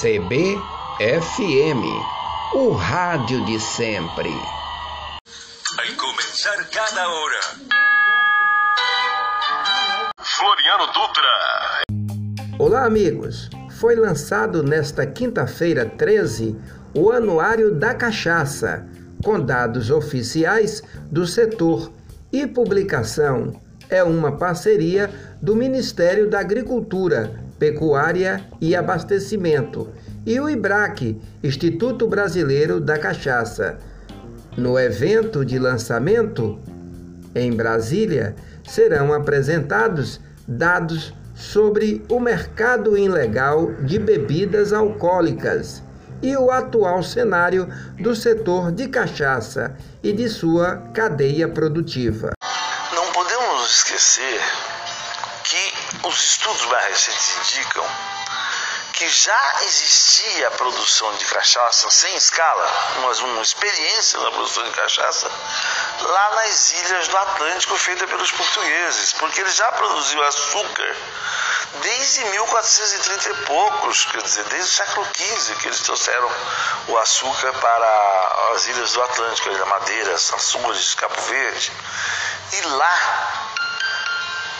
CBFM, o rádio de sempre. Vai começar cada hora. Floriano Dutra. Olá, amigos. Foi lançado nesta quinta-feira 13 o Anuário da Cachaça, com dados oficiais do setor e publicação é uma parceria do Ministério da Agricultura, Pecuária e Abastecimento e o IBRAC, Instituto Brasileiro da Cachaça. No evento de lançamento, em Brasília, serão apresentados dados sobre o mercado ilegal de bebidas alcoólicas e o atual cenário do setor de cachaça e de sua cadeia produtiva esquecer que os estudos mais recentes indicam que já existia a produção de cachaça sem escala, uma, uma experiência na produção de cachaça, lá nas ilhas do Atlântico feita pelos portugueses, porque eles já produziam açúcar desde 1430 e poucos, quer dizer, desde o século XV que eles trouxeram o açúcar para as ilhas do Atlântico, a Ilha Madeira, Açores, Cabo Verde. E lá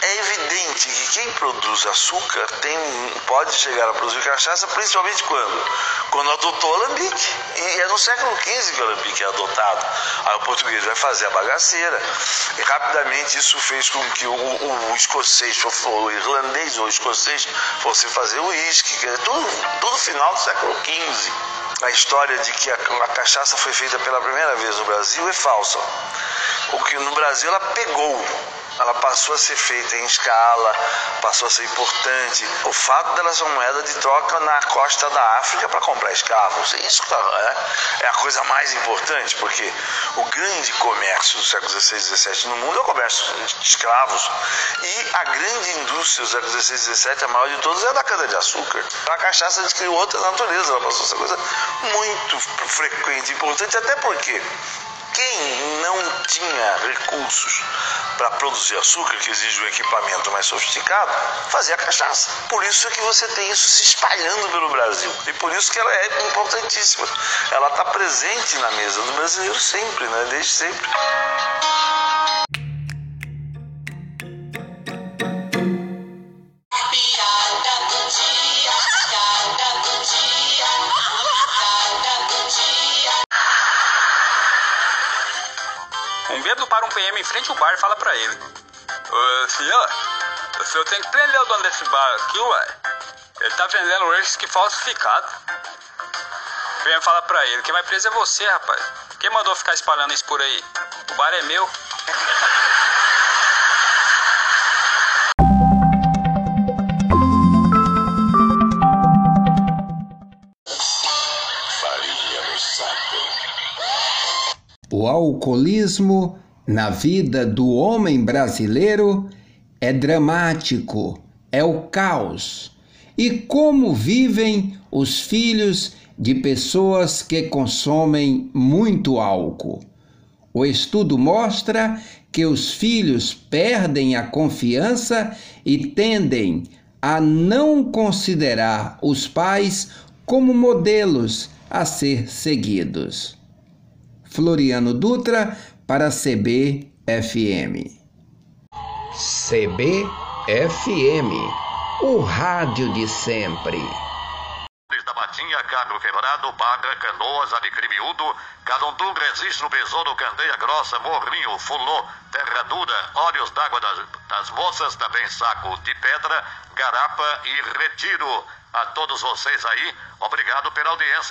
é evidente que quem produz açúcar tem, pode chegar a produzir cachaça, principalmente quando? Quando adotou o alambique. E é no século XV que o alambique é adotado. Aí o português vai fazer a bagaceira. E rapidamente isso fez com que o, o, o escocês, o irlandês ou o escocês fosse fazer o uísque, que tudo, tudo final do século XV. A história de que a, a cachaça foi feita pela primeira vez no Brasil é falsa. O que no Brasil ela pegou ela passou a ser feita em escala, passou a ser importante. O fato dela ser uma moeda de troca na costa da África para comprar escravos, isso é, é a coisa mais importante, porque o grande comércio do século XVI e XVII no mundo é o comércio de escravos. E a grande indústria do século XVI e XVII, a maior de todas, é a da cana-de-açúcar. A cachaça descreveu outra natureza, ela passou a ser coisa muito frequente importante, até porque quem não tinha recursos para produzir açúcar, que exige um equipamento mais sofisticado, fazia cachaça. Por isso é que você tem isso se espalhando pelo Brasil. E por isso que ela é importantíssima. Ela está presente na mesa do brasileiro sempre, né? desde sempre. Um bêbado para um PM em frente ao bar e fala pra ele: Ô senhor, o senhor tem que prender o dono desse bar aqui, ué. Ele tá vendendo uísque falsificado. O PM fala pra ele: Quem vai preso é você, rapaz. Quem mandou ficar espalhando isso por aí? O bar é meu. Alcoolismo na vida do homem brasileiro é dramático, é o caos. E como vivem os filhos de pessoas que consomem muito álcool? O estudo mostra que os filhos perdem a confiança e tendem a não considerar os pais como modelos a ser seguidos. Floriano Dutra para CBFM. CBFM, o rádio de sempre. Da Matinha, Carro Quebrado, Barra, Canoas, Alecrim Calundu, Resisto, Besouro, Candeia Grossa, Morrinho, Fulô, Terra Dura, Olhos d'Água das, das Moças, também Saco de Pedra, Garapa e Retiro. A todos vocês aí, obrigado pela audiência.